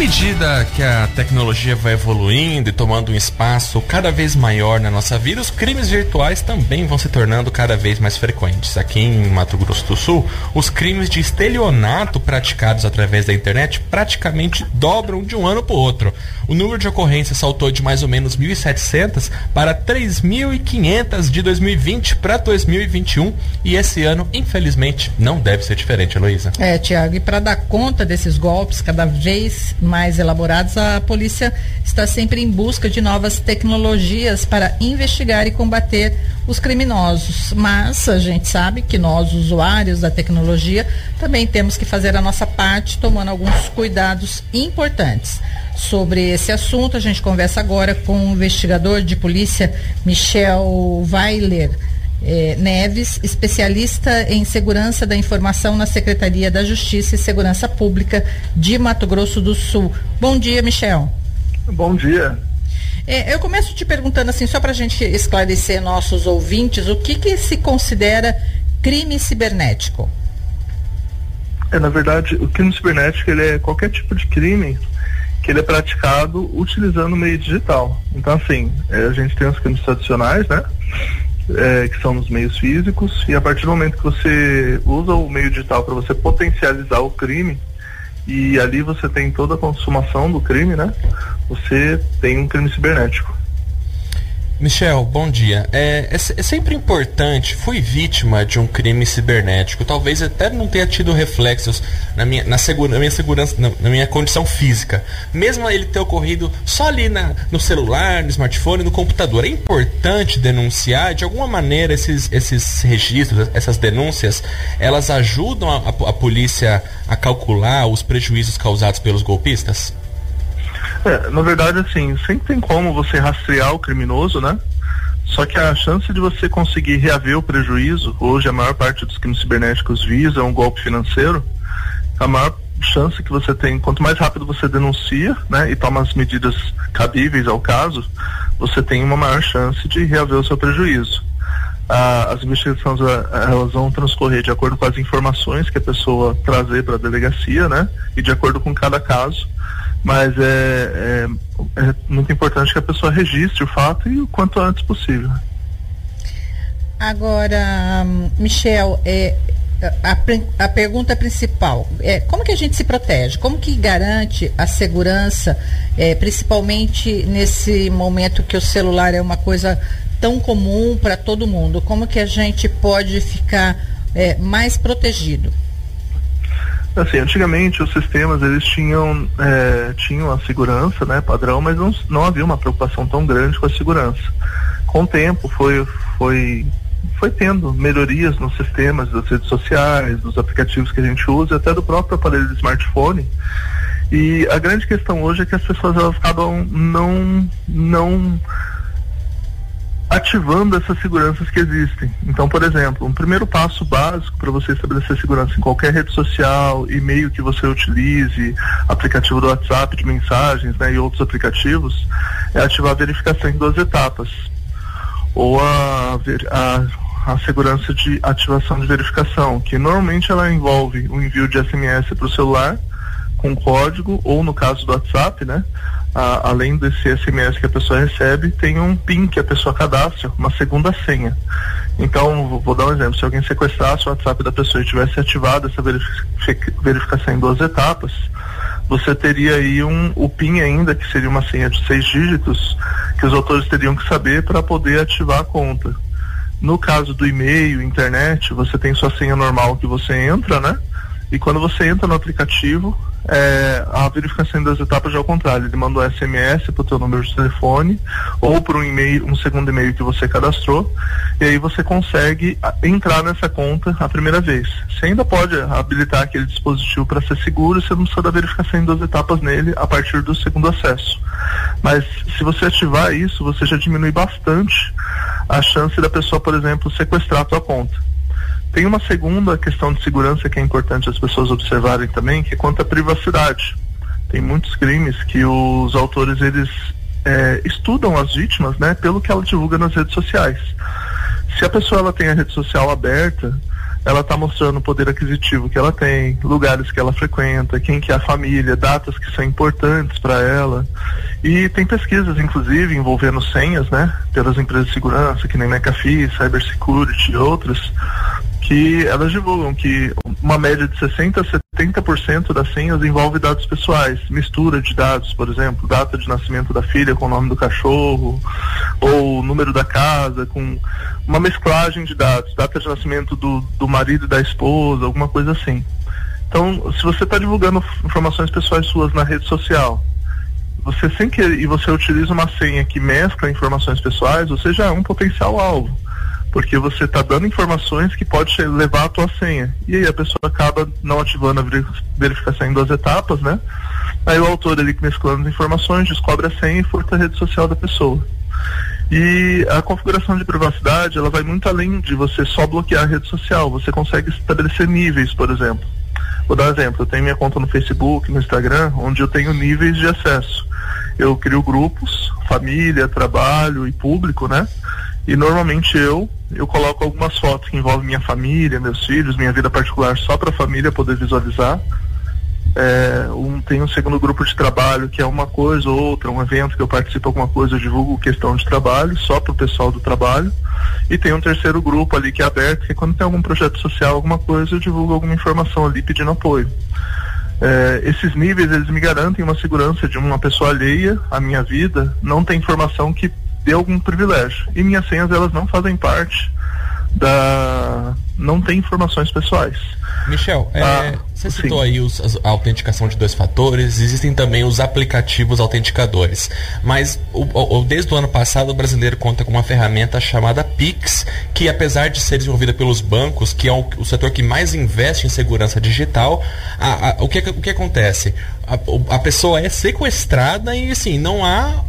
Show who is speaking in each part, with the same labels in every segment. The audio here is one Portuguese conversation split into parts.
Speaker 1: medida que a tecnologia vai evoluindo e tomando um espaço cada vez maior na nossa vida, os crimes virtuais também vão se tornando cada vez mais frequentes. Aqui em Mato Grosso do Sul, os crimes de estelionato praticados através da internet praticamente dobram de um ano para o outro. O número de ocorrências saltou de mais ou menos 1.700 para 3.500 de 2020 para 2021 e esse ano, infelizmente, não deve ser diferente, Heloísa.
Speaker 2: É, Tiago, e para dar conta desses golpes cada vez mais elaborados, a polícia está sempre em busca de novas tecnologias para investigar e combater os criminosos. Mas a gente sabe que nós, usuários da tecnologia, também temos que fazer a nossa parte, tomando alguns cuidados importantes. Sobre esse assunto, a gente conversa agora com o investigador de polícia Michel Weiler. É, Neves, especialista em segurança da informação na Secretaria da Justiça e Segurança Pública de Mato Grosso do Sul. Bom dia, Michel.
Speaker 3: Bom dia.
Speaker 2: É, eu começo te perguntando assim, só para a gente esclarecer nossos ouvintes, o que, que se considera crime cibernético?
Speaker 3: É, na verdade, o crime cibernético ele é qualquer tipo de crime que ele é praticado utilizando o meio digital. Então, assim, é, a gente tem os crimes tradicionais, né? É, que são nos meios físicos, e a partir do momento que você usa o meio digital para você potencializar o crime, e ali você tem toda a consumação do crime, né? Você tem um crime cibernético.
Speaker 1: Michel, bom dia. É, é, é, sempre importante, fui vítima de um crime cibernético, talvez até não tenha tido reflexos na minha, na, segura, na minha segurança, na, na, minha condição física. Mesmo ele ter ocorrido só ali na, no celular, no smartphone, no computador. É importante denunciar, de alguma maneira, esses, esses registros, essas denúncias, elas ajudam a, a, a polícia a calcular os prejuízos causados pelos golpistas?
Speaker 3: É, na verdade, assim, sempre tem como você rastrear o criminoso, né? Só que a chance de você conseguir reaver o prejuízo, hoje a maior parte dos crimes cibernéticos visa um golpe financeiro, a maior chance que você tem, quanto mais rápido você denuncia, né, e toma as medidas cabíveis ao caso, você tem uma maior chance de reaver o seu prejuízo. Ah, as investigações elas vão transcorrer de acordo com as informações que a pessoa trazer para a delegacia, né, e de acordo com cada caso mas é, é, é, muito importante que a pessoa registre o fato e o quanto antes possível.
Speaker 2: Agora, Michel, é, a, a, pergunta principal é como que a gente se protege? Como que garante a segurança, é, principalmente nesse momento que o celular é uma coisa tão comum para todo mundo? Como que a gente pode ficar é, mais protegido?
Speaker 3: Assim, antigamente os sistemas eles tinham é, tinham a segurança, né, padrão, mas não, não havia uma preocupação tão grande com a segurança. Com o tempo foi foi foi tendo melhorias nos sistemas das redes sociais, dos aplicativos que a gente usa, até do próprio aparelho de smartphone. E a grande questão hoje é que as pessoas elas acabam não não ativando essas seguranças que existem. Então, por exemplo, um primeiro passo básico para você estabelecer segurança em qualquer rede social, e-mail que você utilize, aplicativo do WhatsApp de mensagens né, e outros aplicativos, é ativar a verificação em duas etapas. Ou a, a, a segurança de ativação de verificação, que normalmente ela envolve o envio de SMS para o celular com código, ou no caso do WhatsApp, né? a, além desse SMS que a pessoa recebe, tem um PIN que a pessoa cadastra, uma segunda senha. Então, vou, vou dar um exemplo: se alguém sequestrasse o WhatsApp da pessoa e tivesse ativado essa verificação em duas etapas, você teria aí um, o PIN ainda, que seria uma senha de seis dígitos, que os autores teriam que saber para poder ativar a conta. No caso do e-mail, internet, você tem sua senha normal que você entra, né? E quando você entra no aplicativo, é, a verificação das etapas é o contrário. Ele manda um SMS para o teu número de telefone ou para um e-mail, um segundo e-mail que você cadastrou, e aí você consegue entrar nessa conta a primeira vez. Você ainda pode habilitar aquele dispositivo para ser seguro, você não precisa da verificação em duas etapas nele a partir do segundo acesso. Mas se você ativar isso, você já diminui bastante a chance da pessoa, por exemplo, sequestrar a tua conta. Tem uma segunda questão de segurança que é importante as pessoas observarem também, que é quanto à privacidade. Tem muitos crimes que os autores eles é, estudam as vítimas, né, pelo que ela divulga nas redes sociais. Se a pessoa ela tem a rede social aberta, ela está mostrando o poder aquisitivo que ela tem, lugares que ela frequenta, quem que é a família, datas que são importantes para ela. E tem pesquisas, inclusive, envolvendo senhas, né, pelas empresas de segurança, que nem McAfee, Cybersecurity e outras, que elas divulgam que uma média de 60% a 70% das senhas envolve dados pessoais, mistura de dados, por exemplo, data de nascimento da filha com o nome do cachorro, ou número da casa, com uma mesclagem de dados, data de nascimento do, do marido e da esposa, alguma coisa assim. Então, se você está divulgando informações pessoais suas na rede social, você sem querer, e você utiliza uma senha que mescla informações pessoais, você já é um potencial alvo porque você está dando informações que pode levar a tua senha. E aí a pessoa acaba não ativando a verificação em duas etapas, né? Aí o autor ali mesclando as informações, descobre a senha e furta a rede social da pessoa. E a configuração de privacidade, ela vai muito além de você só bloquear a rede social. Você consegue estabelecer níveis, por exemplo. Vou dar um exemplo. Eu tenho minha conta no Facebook, no Instagram, onde eu tenho níveis de acesso. Eu crio grupos, família, trabalho e público, né? E normalmente eu eu coloco algumas fotos que envolvem minha família, meus filhos, minha vida particular só para a família poder visualizar. É, um, tem um segundo grupo de trabalho que é uma coisa ou outra, um evento que eu participo alguma coisa, eu divulgo questão de trabalho, só para o pessoal do trabalho. E tem um terceiro grupo ali que é aberto, que quando tem algum projeto social, alguma coisa, eu divulgo alguma informação ali pedindo apoio. É, esses níveis eles me garantem uma segurança de uma pessoa alheia à minha vida, não tem informação que dê algum privilégio. E minhas senhas elas não fazem parte da não tem informações pessoais.
Speaker 1: Michel, é, ah, você citou sim. aí os, a autenticação de dois fatores, existem também os aplicativos autenticadores. Mas o, o, desde o ano passado o brasileiro conta com uma ferramenta chamada Pix, que apesar de ser desenvolvida pelos bancos, que é o, o setor que mais investe em segurança digital, a, a, o, que, o que acontece? A, a pessoa é sequestrada e assim, não há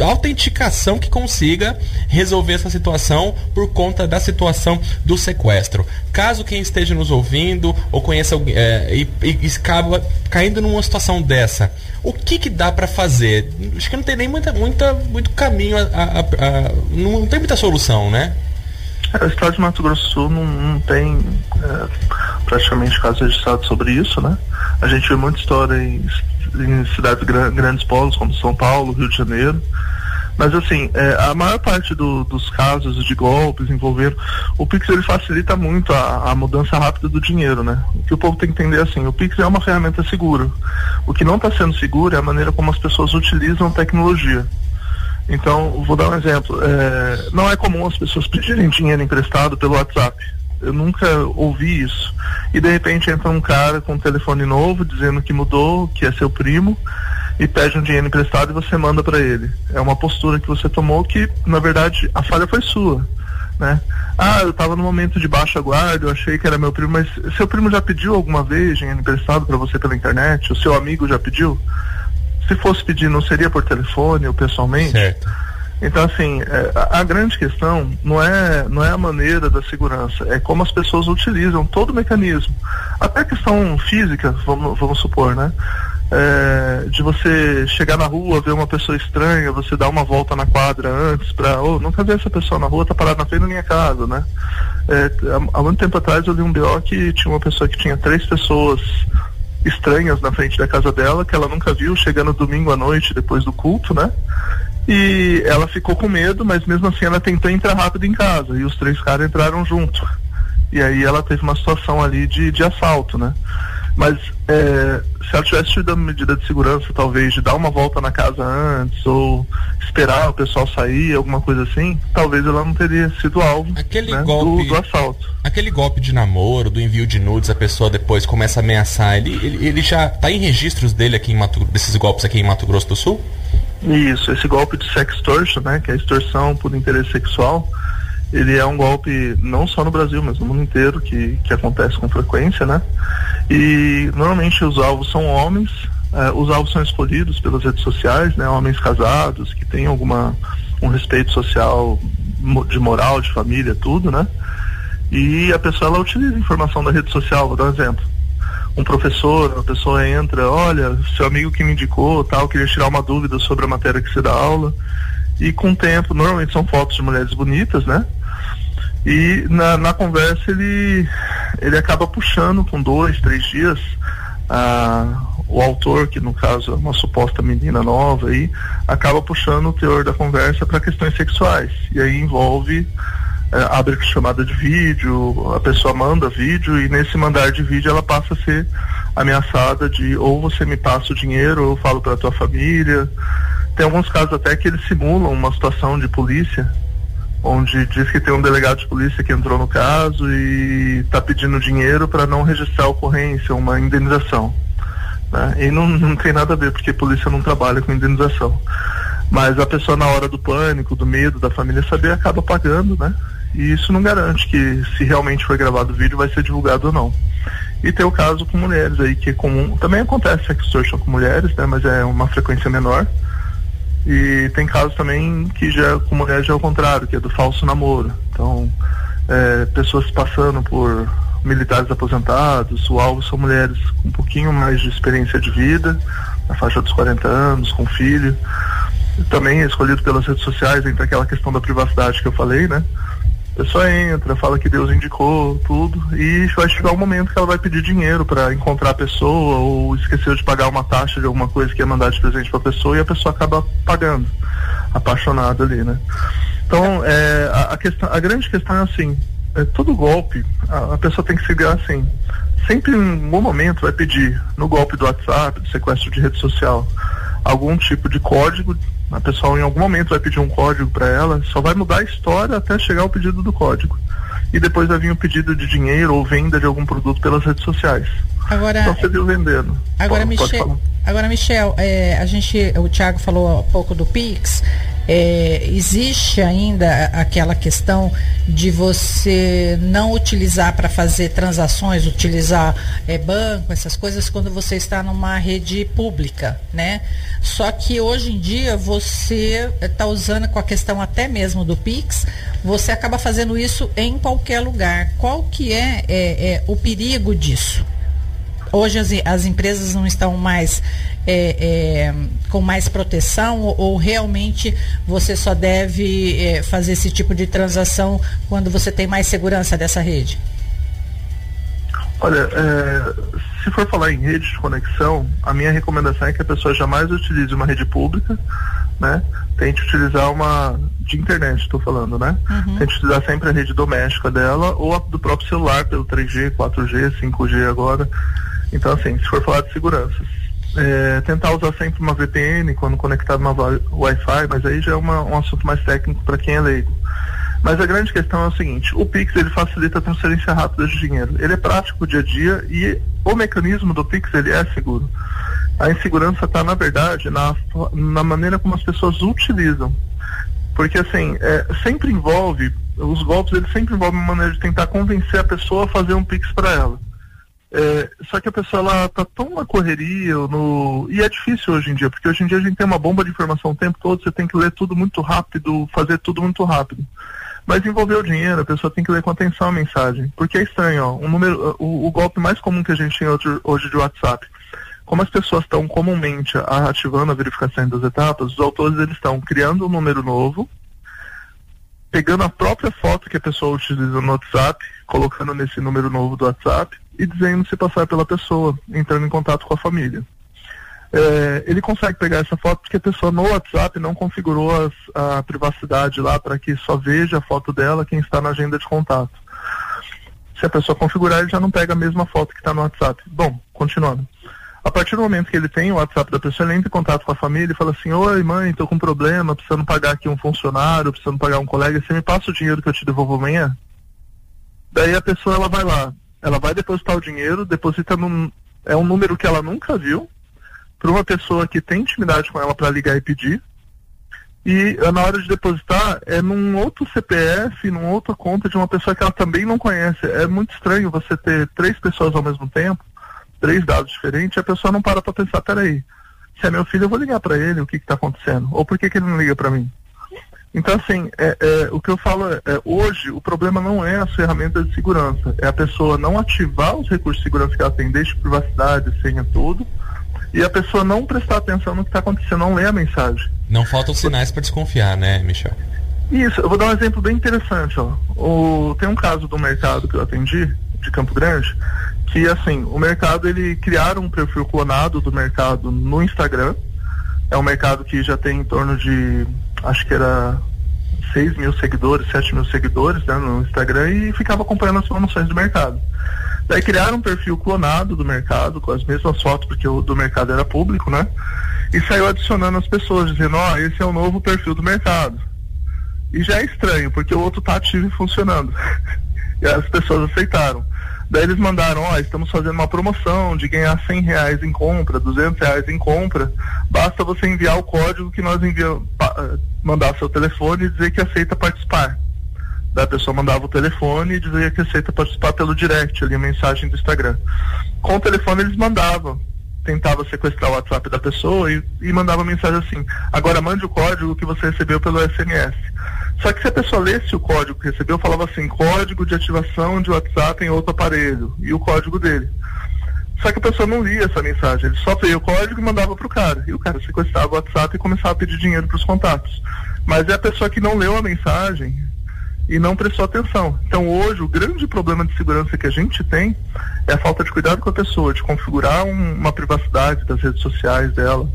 Speaker 1: autenticação que consiga resolver essa situação por conta da situação do sequestro. Caso quem esteja nos ouvindo ou conheça é, e, e, acaba caindo numa situação dessa, o que, que dá para fazer? Acho que não tem nem muita, muita, muito caminho, a, a, a, não tem muita solução, né?
Speaker 3: É, o estado de Mato Grosso do Sul não, não tem é, praticamente casos registrados sobre isso, né? A gente vê muita história em em cidades grandes polos como São Paulo, Rio de Janeiro. Mas assim, é, a maior parte do, dos casos de golpes envolvendo o Pix ele facilita muito a, a, mudança rápida do dinheiro, né? O que o povo tem que entender é assim, o Pix é uma ferramenta segura. O que não está sendo seguro é a maneira como as pessoas utilizam tecnologia. Então, vou dar um exemplo. É, não é comum as pessoas pedirem dinheiro emprestado pelo WhatsApp. Eu nunca ouvi isso. E de repente entra um cara com um telefone novo dizendo que mudou, que é seu primo e pede um dinheiro emprestado e você manda para ele. É uma postura que você tomou que, na verdade, a falha foi sua, né? Ah, eu estava no momento de baixa guarda, eu achei que era meu primo, mas seu primo já pediu alguma vez dinheiro emprestado para você pela internet? O seu amigo já pediu? Se fosse pedir, não seria por telefone ou pessoalmente?
Speaker 1: Certo.
Speaker 3: Então, assim, é, a, a, grande questão não é, não é a maneira da segurança, é como as pessoas utilizam todo o mecanismo. Até a questão física, vamos, vamos supor, né? É, de você chegar na rua, ver uma pessoa estranha, você dar uma volta na quadra antes para, oh, nunca vi essa pessoa na rua, tá parada na frente da minha casa, né? É, há, há muito tempo atrás eu li um BO que tinha uma pessoa que tinha três pessoas estranhas na frente da casa dela, que ela nunca viu, chegando domingo à noite depois do culto, né? E ela ficou com medo, mas mesmo assim ela tentou entrar rápido em casa e os três caras entraram junto. E aí ela teve uma situação ali de, de assalto, né? Mas é, se ela tivesse tido a medida de segurança, talvez, de dar uma volta na casa antes, ou esperar o pessoal sair, alguma coisa assim, talvez ela não teria sido alvo
Speaker 1: aquele né, golpe, do, do, assalto. Aquele golpe de namoro, do envio de nudes, a pessoa depois começa a ameaçar, ele, ele, ele já está em registros dele aqui em Mato, desses golpes aqui em Mato Grosso do Sul?
Speaker 3: Isso, esse golpe de sextortion, né, que é extorsão por interesse sexual, ele é um golpe não só no Brasil, mas no mundo inteiro que, que acontece com frequência, né? E normalmente os alvos são homens, eh, os alvos são escolhidos pelas redes sociais, né? Homens casados que têm alguma um respeito social, de moral, de família, tudo, né? E a pessoa ela utiliza a informação da rede social, vou dar um exemplo. um professor, a pessoa entra, olha, seu amigo que me indicou, tal, queria tirar uma dúvida sobre a matéria que você dá aula. E com o tempo, normalmente são fotos de mulheres bonitas, né? E na, na conversa ele, ele acaba puxando com dois, três dias a, o autor, que no caso é uma suposta menina nova aí, acaba puxando o teor da conversa para questões sexuais. E aí envolve é, abre chamada de vídeo, a pessoa manda vídeo e nesse mandar de vídeo ela passa a ser ameaçada de ou você me passa o dinheiro ou eu falo para tua família. Tem alguns casos até que eles simulam uma situação de polícia, onde diz que tem um delegado de polícia que entrou no caso e está pedindo dinheiro para não registrar a ocorrência, uma indenização. Né? E não, não tem nada a ver, porque a polícia não trabalha com indenização. Mas a pessoa na hora do pânico, do medo da família saber, acaba pagando, né? E isso não garante que se realmente foi gravado o vídeo vai ser divulgado ou não. E tem o caso com mulheres aí, que é comum. Também acontece sextortion com mulheres, né? Mas é uma frequência menor. E tem casos também que já com mulheres já é o contrário, que é do falso namoro. Então, é, pessoas passando por militares aposentados, o alvo são mulheres com um pouquinho mais de experiência de vida, na faixa dos 40 anos, com filho. Também é escolhido pelas redes sociais, entre aquela questão da privacidade que eu falei, né? Pessoa entra, fala que Deus indicou tudo e vai chegar um momento que ela vai pedir dinheiro para encontrar a pessoa ou esqueceu de pagar uma taxa de alguma coisa que ia mandar de presente para a pessoa e a pessoa acaba pagando, apaixonada ali, né? Então, é, a, a, questão, a grande questão é assim, é, todo golpe, a, a pessoa tem que seguir assim. Sempre em algum momento vai pedir, no golpe do WhatsApp, do sequestro de rede social, algum tipo de código a pessoa em algum momento vai pedir um código para ela, só vai mudar a história até chegar o pedido do código. E depois vai vir o pedido de dinheiro ou venda de algum produto pelas redes sociais.
Speaker 2: Agora,
Speaker 3: então você viu vendendo.
Speaker 2: Agora, pode, Michel, pode agora, Michel é, a gente, o Thiago falou há pouco do Pix. É, existe ainda aquela questão de você não utilizar para fazer transações, utilizar é, banco, essas coisas, quando você está numa rede pública, né? Só que hoje em dia você está usando com a questão até mesmo do Pix, você acaba fazendo isso em qualquer lugar. Qual que é, é, é o perigo disso? Hoje as, as empresas não estão mais é, é, com mais proteção ou, ou, realmente você só deve é, fazer esse tipo de transação quando você tem mais segurança dessa rede?
Speaker 3: Olha, é, se for falar em rede de conexão, a minha recomendação é que a pessoa jamais utilize uma rede pública, né? Tente utilizar uma de internet, estou falando, né? Uhum. Tente utilizar sempre a rede doméstica dela ou a do próprio celular pelo 3G, 4G, 5G agora. Então, assim, se for falar de segurança, é, tentar usar sempre uma VPN quando conectado uma Wi-Fi, mas aí já é uma, um assunto mais técnico para quem é leigo. Mas a grande questão é o seguinte: o Pix ele facilita a transferência rápida de dinheiro. Ele é prático dia a dia e o mecanismo do Pix ele é seguro. A insegurança está, na verdade, na, na maneira como as pessoas utilizam. Porque, assim, é, sempre envolve, os golpes, eles sempre envolvem uma maneira de tentar convencer a pessoa a fazer um Pix para ela. É, só que a pessoa ela tá tão na correria no e é difícil hoje em dia porque hoje em dia a gente tem uma bomba de informação o tempo todo você tem que ler tudo muito rápido fazer tudo muito rápido. Mas envolver o dinheiro a pessoa tem que ler com atenção a mensagem porque é estranho ó, um número o, o golpe mais comum que a gente tem hoje, de WhatsApp. Como as pessoas estão comumente ativando a verificação das etapas os autores eles estão criando um número novo pegando a própria foto que a pessoa utiliza no WhatsApp colocando nesse número novo do WhatsApp e dizendo se passar pela pessoa, entrando em contato com a família. É, ele consegue pegar essa foto porque a pessoa no WhatsApp não configurou as, a privacidade lá para que só veja a foto dela quem está na agenda de contato. Se a pessoa configurar, ele já não pega a mesma foto que está no WhatsApp. Bom, continuando. A partir do momento que ele tem o WhatsApp da pessoa, ele entra em contato com a família e fala assim: Oi, mãe, estou com um problema, precisando pagar aqui um funcionário, precisando pagar um colega, você me passa o dinheiro que eu te devolvo amanhã? Daí a pessoa ela vai lá, ela vai depositar o dinheiro, deposita num. É um número que ela nunca viu, para uma pessoa que tem intimidade com ela para ligar e pedir. E eh, na hora de depositar é num outro CPF, numa outra conta de uma pessoa que ela também não conhece. É muito estranho você ter três pessoas ao mesmo tempo, três dados diferentes, e a pessoa não para para pensar, peraí, se é meu filho, eu vou ligar para ele, o que está acontecendo? Ou por que, que ele não liga para mim? Então, assim, é, é, o que eu falo é, é, hoje o problema não é as ferramentas de segurança, é a pessoa não ativar os recursos de segurança que ela tem, desde privacidade, senha, tudo, e a pessoa não prestar atenção no que está acontecendo, não ler a mensagem.
Speaker 1: Não faltam sinais para desconfiar, né, Michel?
Speaker 3: Isso, eu vou dar um exemplo bem interessante, ó. O, tem um caso do mercado que eu atendi, de Campo Grande, que assim, o mercado, ele criaram um perfil clonado do mercado no Instagram, é um mercado que já tem em torno de, acho que era 6 mil seguidores, 7 mil seguidores né, no Instagram e ficava acompanhando as promoções do mercado. Daí criaram um perfil clonado do mercado, com as mesmas fotos, porque o do mercado era público, né? E saiu adicionando as pessoas, dizendo, ó, oh, esse é o novo perfil do mercado. E já é estranho, porque o outro tá ativo e funcionando. e as pessoas aceitaram. Daí eles mandaram, ó, estamos fazendo uma promoção de ganhar 100 reais em compra, 200 reais em compra. Basta você enviar o código que nós enviamos, mandar seu telefone e dizer que aceita participar. Daí a pessoa mandava o telefone e dizia que aceita participar pelo direct, ali a mensagem do Instagram. Com o telefone eles mandavam, tentava sequestrar o WhatsApp da pessoa e, e mandava mensagem assim, agora mande o código que você recebeu pelo SMS. Só que se a pessoa lesse o código que recebeu, falava assim, código de ativação de WhatsApp em outro aparelho, e o código dele. Só que a pessoa não lia essa mensagem, ele só veio o código e mandava pro cara. E o cara sequestrava o WhatsApp e começava a pedir dinheiro para os contatos. Mas é a pessoa que não leu a mensagem e não prestou atenção. Então hoje o grande problema de segurança que a gente tem é a falta de cuidado com a pessoa, de configurar um, uma privacidade das redes sociais dela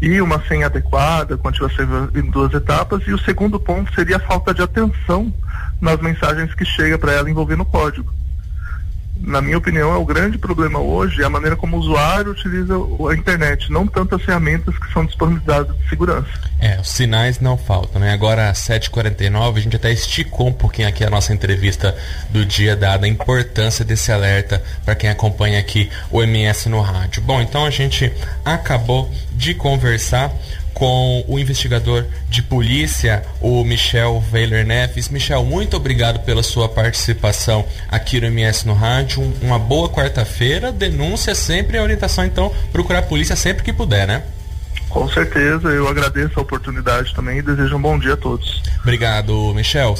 Speaker 3: e uma senha adequada, quando ativação em duas etapas. E o segundo ponto seria a falta de atenção nas mensagens que chega para ela envolvendo o código na minha opinião, é o grande problema hoje é a maneira como o usuário utiliza a internet, não tanto as ferramentas que são disponibilizadas de segurança.
Speaker 1: É, os sinais não faltam, né? Agora, às 7h49, a gente até esticou um pouquinho aqui a nossa entrevista do dia, dada a importância desse alerta para quem acompanha aqui o MS no rádio. Bom, então a gente acabou de conversar com o investigador de polícia, o Michel Weiler Neves. Michel, muito obrigado pela sua participação aqui no MS no Rádio. Uma boa quarta-feira. Denúncia sempre a orientação, então, procurar a polícia sempre que puder, né?
Speaker 3: Com certeza, eu agradeço a oportunidade também e desejo um bom dia a todos.
Speaker 1: Obrigado, Michel.